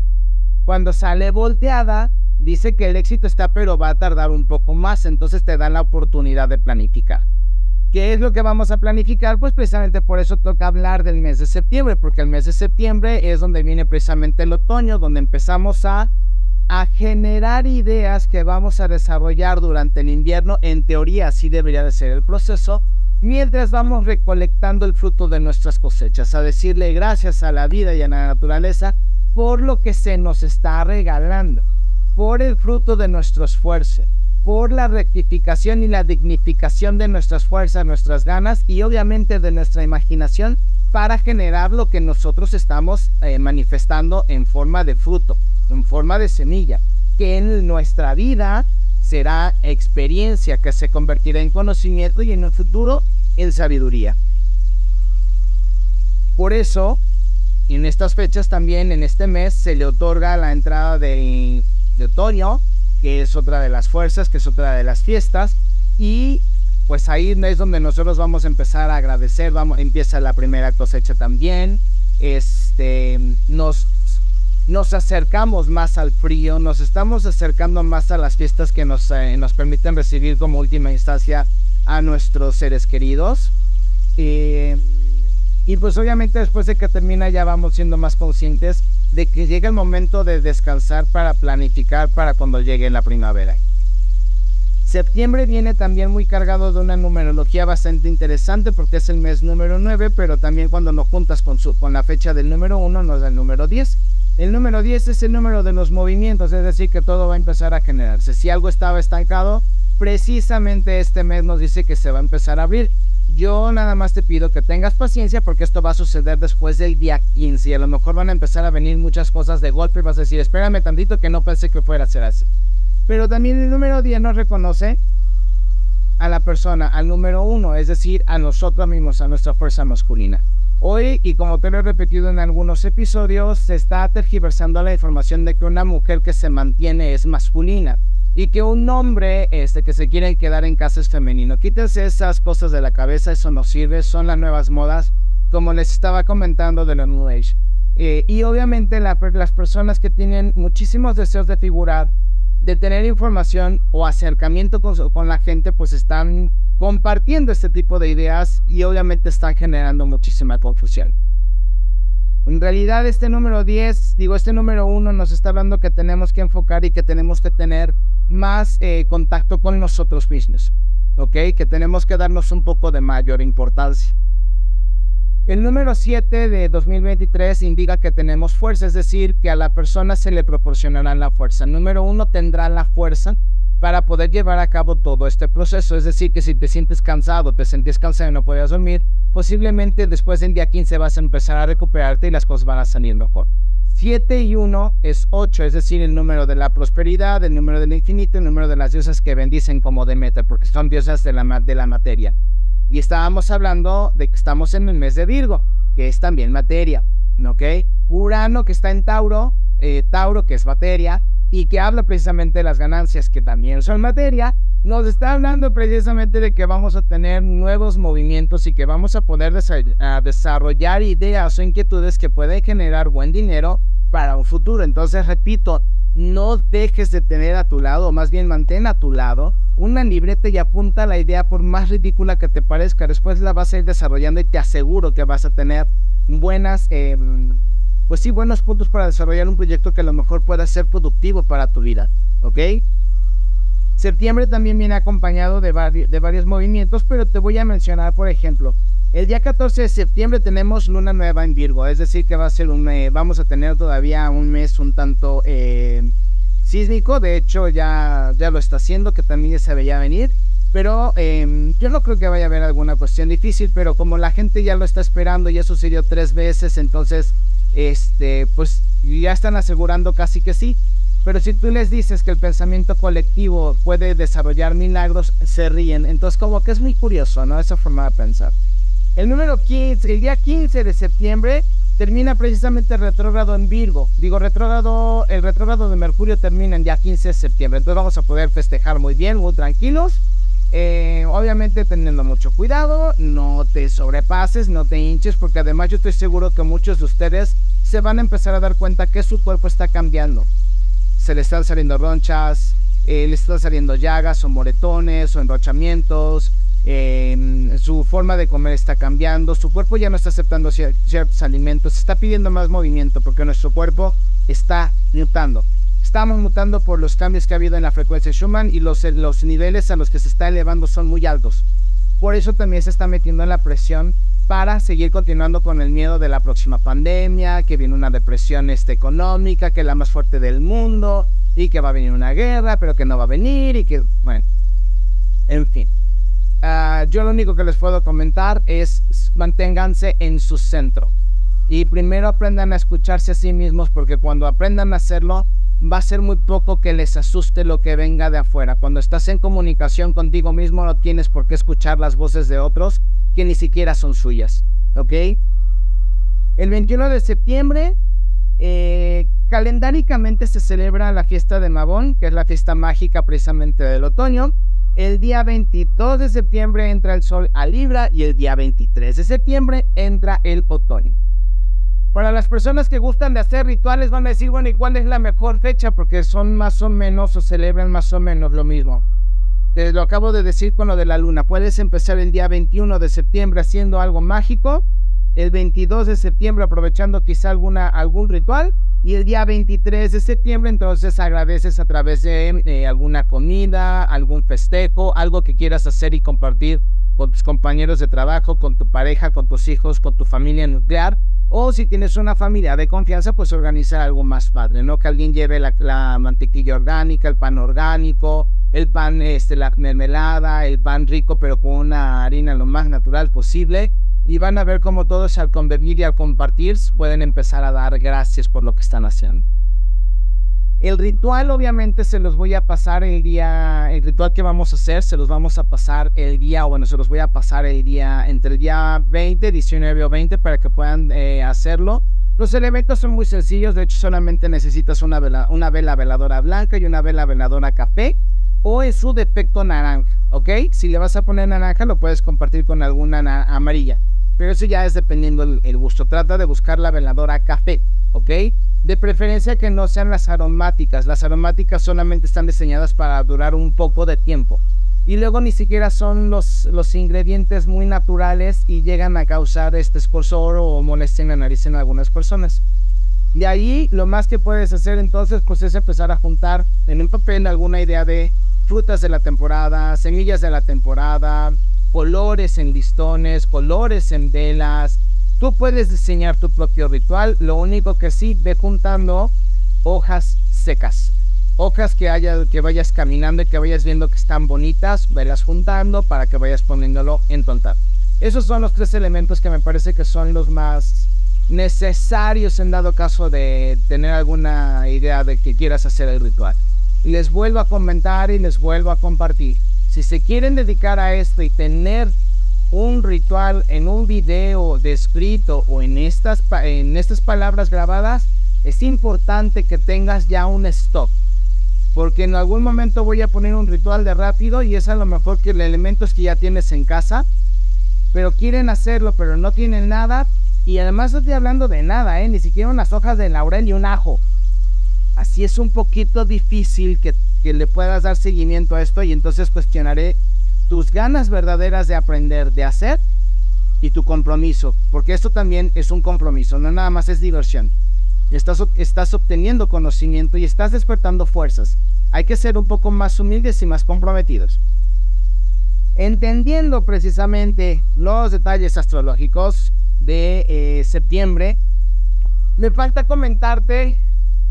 Cuando sale volteada, dice que el éxito está, pero va a tardar un poco más, entonces te dan la oportunidad de planificar. ¿Qué es lo que vamos a planificar? Pues precisamente por eso toca hablar del mes de septiembre, porque el mes de septiembre es donde viene precisamente el otoño, donde empezamos a, a generar ideas que vamos a desarrollar durante el invierno. En teoría así debería de ser el proceso, mientras vamos recolectando el fruto de nuestras cosechas, a decirle gracias a la vida y a la naturaleza por lo que se nos está regalando por el fruto de nuestro esfuerzo, por la rectificación y la dignificación de nuestras fuerzas, nuestras ganas y obviamente de nuestra imaginación para generar lo que nosotros estamos eh, manifestando en forma de fruto, en forma de semilla, que en nuestra vida será experiencia que se convertirá en conocimiento y en el futuro en sabiduría. Por eso, en estas fechas también, en este mes, se le otorga la entrada de de otoño, que es otra de las fuerzas, que es otra de las fiestas. Y pues ahí es donde nosotros vamos a empezar a agradecer, vamos, empieza la primera cosecha también. Este, nos, nos acercamos más al frío, nos estamos acercando más a las fiestas que nos, eh, nos permiten recibir como última instancia a nuestros seres queridos. Eh, y pues obviamente después de que termina ya vamos siendo más conscientes de que llega el momento de descansar para planificar para cuando llegue la primavera. Septiembre viene también muy cargado de una numerología bastante interesante porque es el mes número 9, pero también cuando nos juntas con, su, con la fecha del número 1 nos da el número 10. El número 10 es el número de los movimientos, es decir, que todo va a empezar a generarse. Si algo estaba estancado, precisamente este mes nos dice que se va a empezar a abrir. Yo nada más te pido que tengas paciencia porque esto va a suceder después del día 15 y a lo mejor van a empezar a venir muchas cosas de golpe y vas a decir, espérame tantito que no pensé que fuera a ser así. Pero también el número 10 nos reconoce a la persona, al número 1, es decir, a nosotros mismos, a nuestra fuerza masculina. Hoy, y como te lo he repetido en algunos episodios, se está tergiversando la información de que una mujer que se mantiene es masculina y que un hombre este, que se quiere quedar en casa es femenino. Quítese esas cosas de la cabeza, eso no sirve, son las nuevas modas, como les estaba comentando de la New Age. Eh, y obviamente las personas que tienen muchísimos deseos de figurar, de tener información o acercamiento con, con la gente, pues están compartiendo este tipo de ideas y obviamente están generando muchísima confusión. En realidad este número 10, digo, este número 1 nos está hablando que tenemos que enfocar y que tenemos que tener más eh, contacto con nosotros mismos, ¿ok? Que tenemos que darnos un poco de mayor importancia. El número 7 de 2023 indica que tenemos fuerza, es decir, que a la persona se le proporcionará la fuerza. Número 1 tendrá la fuerza para poder llevar a cabo todo este proceso. Es decir, que si te sientes cansado, te sientes cansado y no puedes dormir, posiblemente después del día 15 vas a empezar a recuperarte y las cosas van a salir mejor. 7 y 1 es 8, es decir, el número de la prosperidad, el número del infinito, el número de las diosas que bendicen como Demeter, porque son diosas de la, de la materia. Y estábamos hablando de que estamos en el mes de Virgo, que es también materia, ¿ok? Urano que está en Tauro, eh, Tauro que es materia, y que habla precisamente de las ganancias que también son materia, nos está hablando precisamente de que vamos a tener nuevos movimientos y que vamos a poder desarrollar ideas o inquietudes que pueden generar buen dinero para un futuro. Entonces, repito, no dejes de tener a tu lado, o más bien mantén a tu lado una libreta y apunta la idea por más ridícula que te parezca. Después la vas a ir desarrollando y te aseguro que vas a tener buenas, em, pues sí, buenos puntos para desarrollar un proyecto que a lo mejor pueda ser productivo para tu vida. ¿Ok? Septiembre también viene acompañado de, de varios movimientos, pero te voy a mencionar, por ejemplo, el día 14 de septiembre tenemos luna nueva en Virgo, es decir que va a ser un, eh, vamos a tener todavía un mes un tanto eh, sísmico, de hecho ya, ya lo está haciendo, que también ya se veía venir, pero em, yo no creo que vaya a haber alguna cuestión difícil, pero como la gente ya lo está esperando, ya sucedió tres veces, entonces, este, pues ya están asegurando casi que sí. Pero si tú les dices que el pensamiento colectivo puede desarrollar milagros, se ríen. Entonces como que es muy curioso, ¿no? Esa forma de pensar. El número 15, el día 15 de septiembre termina precisamente retrógrado en Virgo. Digo, retrógrado, el retrógrado de Mercurio termina el día 15 de septiembre. Entonces vamos a poder festejar muy bien, muy tranquilos. Eh, obviamente teniendo mucho cuidado, no te sobrepases, no te hinches, porque además yo estoy seguro que muchos de ustedes se van a empezar a dar cuenta que su cuerpo está cambiando. Se le están saliendo ronchas, eh, le están saliendo llagas o moretones o enrochamientos, Em, su forma de comer está cambiando, su cuerpo ya no está aceptando ciertos alimentos, está pidiendo más movimiento porque nuestro cuerpo está mutando. Estamos mutando por los cambios que ha habido en la frecuencia Schumann y los, los niveles a los que se está elevando son muy altos. Por eso también se está metiendo en la presión para seguir continuando con el miedo de la próxima pandemia, que viene una depresión este, económica, que es la más fuerte del mundo, y que va a venir una guerra, pero que no va a venir, y que, bueno, en fin. Ah, yo lo único que les puedo comentar es manténganse en su centro. Y primero aprendan a escucharse a sí mismos porque cuando aprendan a hacerlo va a ser muy poco que les asuste lo que venga de afuera. Cuando estás en comunicación contigo mismo no tienes por qué escuchar las voces de otros que ni siquiera son suyas. ¿Ok? El 21 de septiembre eh, calendáricamente se celebra la fiesta de Mabón, que es la fiesta mágica precisamente del otoño. El día 22 de septiembre entra el sol a Libra y el día 23 de septiembre entra el otoño. Para las personas que gustan de hacer rituales van a decir, bueno, ¿y cuál es la mejor fecha? Porque son más o menos o celebran más o menos lo mismo. Te lo acabo de decir con lo de la luna. Puedes empezar el día 21 de septiembre haciendo algo mágico, el 22 de septiembre aprovechando quizá alguna, algún ritual y el día 23 de septiembre entonces agradeces a través de eh, alguna comida, algún festejo, algo que quieras hacer y compartir con tus compañeros de trabajo, con tu pareja, con tus hijos, con tu familia nuclear. O si tienes una familia de confianza, pues organizar algo más padre, ¿no? Que alguien lleve la, la mantequilla orgánica, el pan orgánico, el pan, este, la mermelada, el pan rico, pero con una harina lo más natural posible y van a ver cómo todos al convivir y al compartir pueden empezar a dar gracias por lo que están haciendo. El ritual obviamente se los voy a pasar el día, el ritual que vamos a hacer se los vamos a pasar el día, bueno, se los voy a pasar el día, entre el día 20, 19 o 20 para que puedan eh, hacerlo. Los elementos son muy sencillos, de hecho solamente necesitas una vela, una vela veladora blanca y una vela veladora café o es su defecto naranja, ¿ok? Si le vas a poner naranja lo puedes compartir con alguna amarilla. Pero eso ya es dependiendo el, gusto. Trata de buscar la veladora café, ¿ok? De preferencia que no sean las aromáticas. Las aromáticas solamente están diseñadas para durar un poco de tiempo. Y luego ni siquiera son los, los ingredientes muy naturales y llegan a causar este escosor o molestia en la nariz en algunas personas. De ahí lo más que puedes hacer entonces pues es empezar a juntar en un papel alguna idea de frutas de la temporada, semillas de la temporada, colores en listones, colores en velas, Tú puedes diseñar tu propio ritual, lo único que sí, ve juntando hojas secas. Hojas que, haya, que vayas caminando y que vayas viendo que están bonitas, velas juntando para que vayas poniéndolo en tu altar. Esos son los tres elementos que me parece que son los más necesarios en dado caso de tener alguna idea de que quieras hacer el ritual. Les vuelvo a comentar y les vuelvo a compartir. Si se quieren dedicar a esto y tener un ritual en un video descrito o en estas, en estas palabras grabadas, es importante que tengas ya un stock. Porque en algún momento voy a poner un ritual de rápido y es a lo mejor que el elemento es que ya tienes en casa. Pero quieren hacerlo, pero no tienen nada. Y además no estoy hablando de nada, ¿eh? ni siquiera unas hojas de laurel y un ajo. Así es un poquito difícil que, que le puedas dar seguimiento a esto y entonces cuestionaré tus ganas verdaderas de aprender, de hacer y tu compromiso, porque esto también es un compromiso, no nada más es diversión. Estás, estás obteniendo conocimiento y estás despertando fuerzas. Hay que ser un poco más humildes y más comprometidos. Entendiendo precisamente los detalles astrológicos de eh, septiembre, me falta comentarte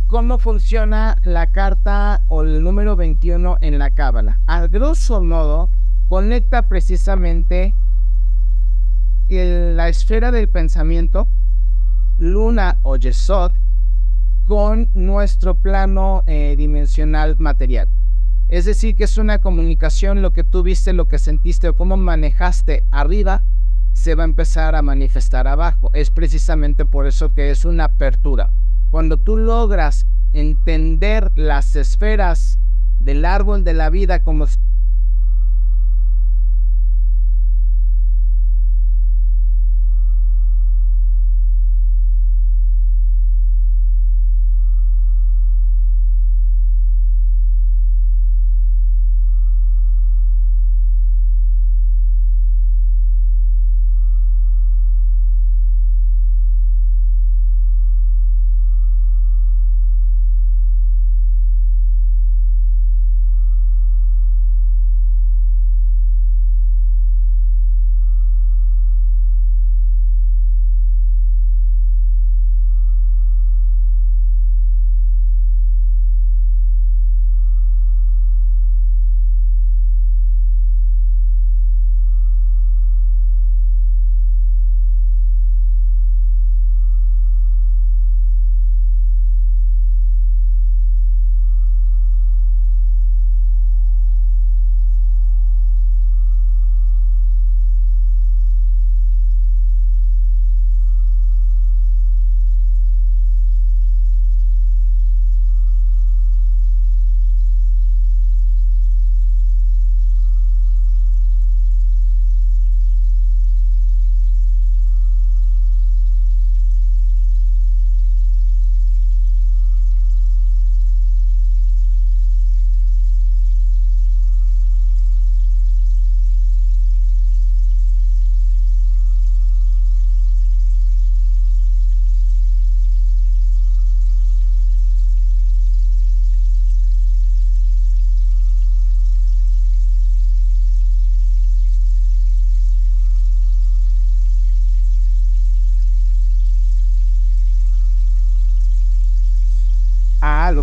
cómo funciona la carta o el número 21 en la cábala. Al grosso modo, conecta precisamente la esfera del pensamiento, luna o yesod, con nuestro plano eh, dimensional material. Es decir, que es una comunicación, lo que tú viste, lo que sentiste o cómo manejaste arriba, se va a empezar a manifestar abajo. Es precisamente por eso que es una apertura. Cuando tú logras entender las esferas del árbol de la vida como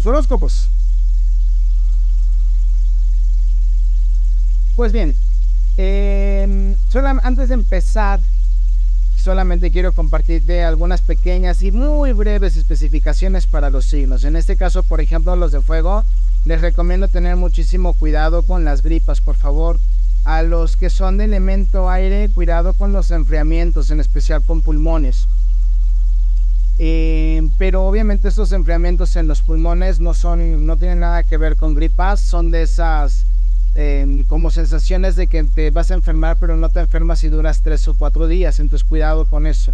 horóscopos. Pues bien, em, antes de empezar, solamente quiero compartirte algunas pequeñas y muy breves especificaciones para los signos. En este caso, por ejemplo, los de fuego, les recomiendo tener muchísimo cuidado con las gripas, por favor. A los que son de elemento aire, cuidado con los enfriamientos, en especial con pulmones. Eh, pero obviamente estos enfriamientos en los pulmones no son, no tienen nada que ver con gripas, son de esas em, como sensaciones de que te vas a enfermar, pero no te enfermas si duras tres o cuatro días. Entonces cuidado con eso.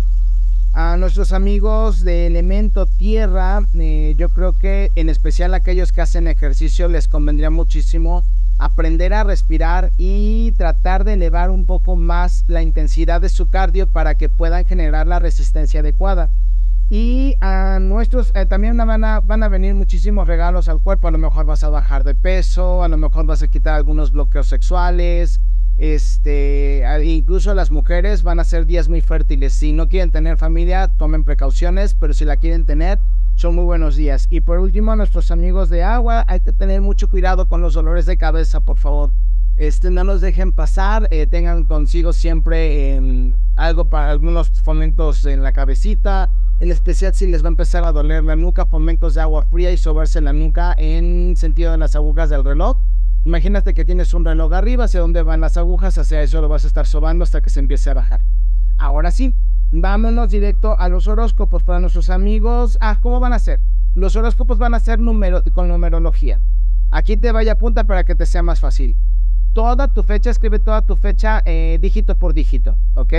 A nuestros amigos de elemento tierra, eh, yo creo que en especial aquellos que hacen ejercicio les convendría muchísimo aprender a respirar y tratar de elevar un poco más la intensidad de su cardio para que puedan generar la resistencia adecuada. Y a nuestros, eh, también van a, van a venir muchísimos regalos al cuerpo. A lo mejor vas a bajar de peso, a lo mejor vas a quitar algunos bloqueos sexuales, Este, incluso las mujeres van a ser días muy fértiles. Si no quieren tener familia, tomen precauciones, pero si la quieren tener, son muy buenos días. Y por último, a nuestros amigos de agua, hay que tener mucho cuidado con los dolores de cabeza, por favor. Este, no los dejen pasar, eh, tengan consigo siempre em, algo para algunos fomentos en la cabecita, en especial si les va a empezar a doler la nuca, fomentos de agua fría y sobarse la nuca en sentido de las agujas del reloj. Imagínate que tienes un reloj arriba, hacia dónde van las agujas, hacia eso lo vas a estar sobando hasta que se empiece a bajar. Ahora sí, vámonos directo a los horóscopos para nuestros amigos. Ah, ¿cómo van a ser? Los horóscopos van a ser número, con numerología. Aquí te vaya a punta para que te sea más fácil. Toda tu fecha, escribe toda tu fecha eh, dígito por dígito, ¿ok?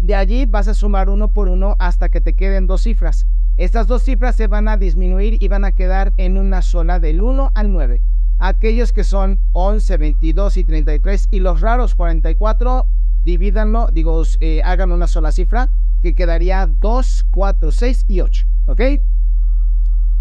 De allí vas a sumar uno por uno hasta que te queden dos cifras. Estas dos cifras se van a disminuir y van a quedar en una sola del 1 al 9 aquellos que son 11, 22 y 33 y los raros 44, divídanlo, digo, eh, hagan una sola cifra que quedaría 2, 4, 6 y 8, ¿ok?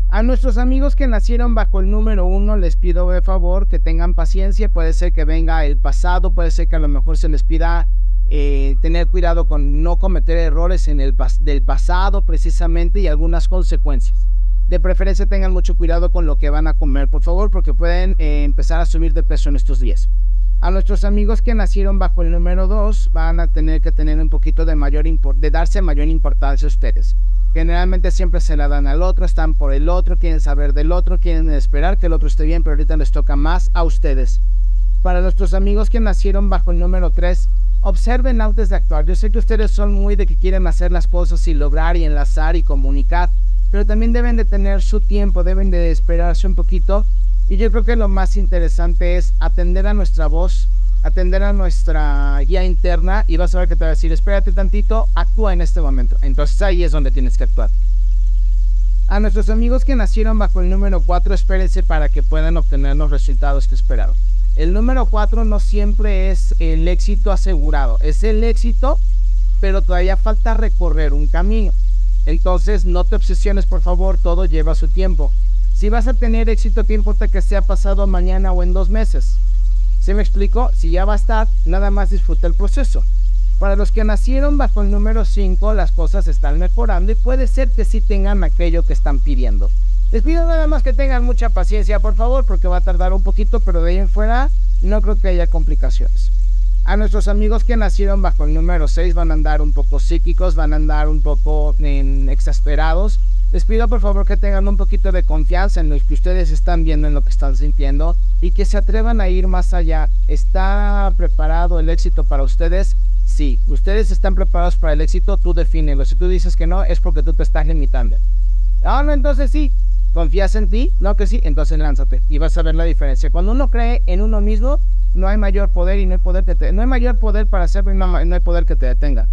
A nuestros amigos que nacieron bajo el número 1 les pido de favor que tengan paciencia, puede ser que venga el pasado, puede ser que a lo mejor se les pida eh, tener cuidado con no cometer errores en el del pasado precisamente y algunas consecuencias de preferencia tengan mucho cuidado con lo que van a comer, por favor, porque pueden eh, empezar a subir de peso en estos días. A nuestros amigos que nacieron bajo el número 2 van a tener que tener un poquito de mayor de darse mayor importancia a ustedes. Generalmente siempre se la dan al otro, están por el otro, quieren saber del otro, quieren esperar que el otro esté bien, pero ahorita les toca más a ustedes. Para nuestros amigos que nacieron bajo el número 3, observen antes de actuar. Yo sé que ustedes son muy de que quieren hacer las cosas y lograr y enlazar y comunicar, pero también deben de tener su tiempo, deben de esperarse un poquito. Y yo creo que lo más interesante es atender a nuestra voz, atender a nuestra guía interna y vas a ver que te va a decir, espérate tantito, actúa en este momento. Entonces ahí es donde tienes que actuar. A nuestros amigos que nacieron bajo el número 4, espérense para que puedan obtener los resultados que esperaron. El número 4 no siempre es el éxito asegurado, es el éxito, pero todavía falta recorrer un camino. Entonces, no te obsesiones, por favor, todo lleva su tiempo. Si vas a tener éxito, ¿qué importa que sea pasado mañana o en dos meses? ¿Se me explico? Si ya va a estar, nada más disfruta el proceso. Para los que nacieron bajo el número 5, las cosas están mejorando y puede ser que sí tengan aquello que están pidiendo. Les pido nada más que tengan mucha paciencia, por favor, porque va a tardar un poquito, pero de ahí en fuera no creo que haya complicaciones. A nuestros amigos que nacieron bajo el número 6 van a andar un poco psíquicos, van a andar un poco exasperados. Les pido por favor que tengan un poquito de confianza en lo que ustedes están viendo, en lo que están sintiendo y que se atrevan a ir más allá. ¿Está preparado el éxito para ustedes? Sí. ¿Ustedes están preparados para el éxito? Tú defínelo. Si tú dices que no, es porque tú te estás limitando. Ah, no, entonces sí. ¿Confías en ti? No, que sí. Entonces lánzate y vas a ver la diferencia. Cuando uno cree en uno mismo, no hay mayor poder y no hay poder que te, no hay mayor poder para hacerlo y no, hay poder que te detenga.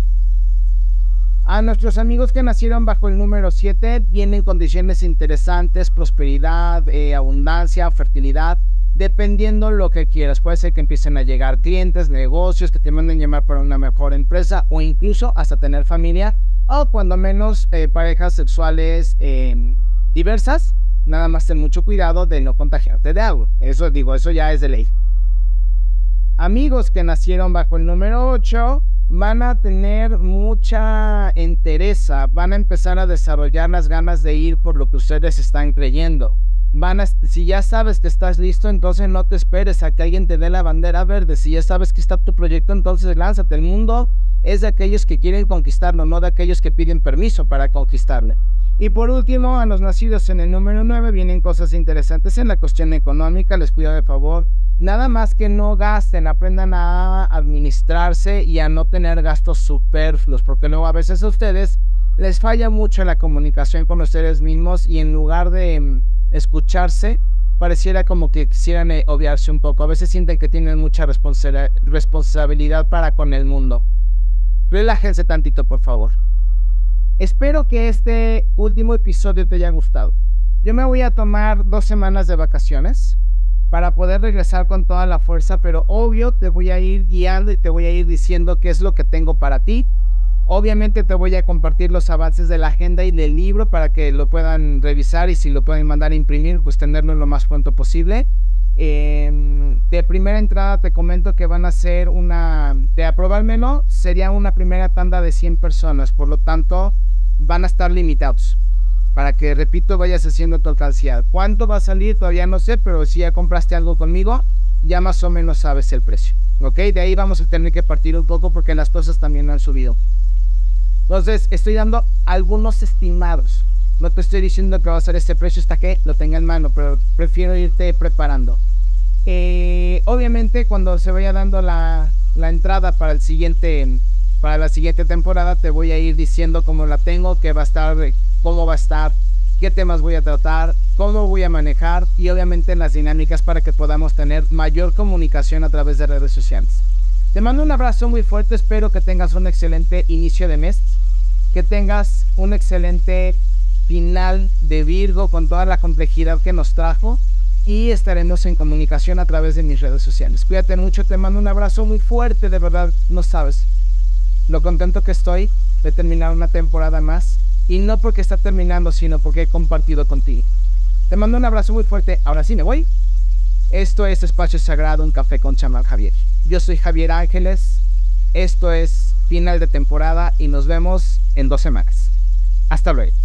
A nuestros amigos que nacieron bajo el número 7 vienen condiciones interesantes, prosperidad, eh, abundancia, fertilidad, dependiendo lo que quieras. Puede ser que empiecen a llegar clientes, negocios, que te manden llamar para una mejor empresa o incluso hasta tener familia o cuando menos eh, parejas sexuales em, diversas. Nada más ten mucho cuidado de no contagiarte de algo. Eso digo, eso ya es de ley amigos que nacieron bajo el número 8 van a tener mucha entereza, van a empezar a desarrollar las ganas de ir por lo que ustedes están creyendo. Van a, si ya sabes que estás listo, entonces no te esperes a que alguien te dé la bandera verde. Si ya sabes que está tu proyecto, entonces lánzate. El mundo es de aquellos que quieren conquistarlo, no de aquellos que piden permiso para conquistarle. Y por último, a los nacidos en el número 9 vienen cosas interesantes en la cuestión económica. Les pido de favor Nada más que no gasten, aprendan a administrarse y a no tener gastos superfluos, porque luego a veces a ustedes les falla mucho la comunicación con ustedes mismos y en lugar de mm, escucharse, pareciera como que quisieran eh, obviarse un poco. A veces sienten que tienen mucha responsabilidad para con el mundo. Relájense tantito, por favor. Espero que este último episodio te haya gustado. Yo me voy a tomar dos semanas de vacaciones para poder regresar con toda la fuerza, pero obvio te voy a ir guiando y te voy a ir diciendo qué es lo que tengo para ti. Obviamente te voy a compartir los avances de la agenda y del libro para que lo puedan revisar y si lo pueden mandar a imprimir, pues tenerlo lo más pronto posible. Em, de primera entrada te comento que van a ser una, de aprobármelo, sería una primera tanda de 100 personas, por lo tanto van a estar limitados. Para que, repito, vayas haciendo tu alcancía. ¿Cuánto va a salir? Todavía no sé, pero si ya compraste algo conmigo, ya más o menos sabes el precio. ¿Ok? De ahí vamos a tener que partir un poco porque las cosas también han subido. Entonces, estoy dando algunos estimados. No te estoy diciendo que va a ser este precio hasta que lo tenga en mano, pero prefiero irte preparando. Eh, obviamente, cuando se vaya dando la, la entrada para el siguiente para la siguiente temporada te voy a ir diciendo cómo la tengo, qué va a estar, cómo va a estar, qué temas voy a tratar, cómo voy a manejar y obviamente las dinámicas para que podamos tener mayor comunicación a través de redes sociales. Te mando un abrazo muy fuerte, espero que tengas un excelente inicio de mes, que tengas un excelente final de Virgo con toda la complejidad que nos trajo y estaremos en comunicación a través de mis redes sociales. Cuídate mucho, te mando un abrazo muy fuerte, de verdad, no sabes lo contento que estoy de terminar una temporada más y no porque está terminando, sino porque he compartido contigo. Te mando un abrazo muy fuerte, ahora sí me voy. Esto es Espacio Sagrado, un café con chamán Javier. Yo soy Javier Ángeles, esto es final de temporada y nos vemos en dos semanas. Hasta luego.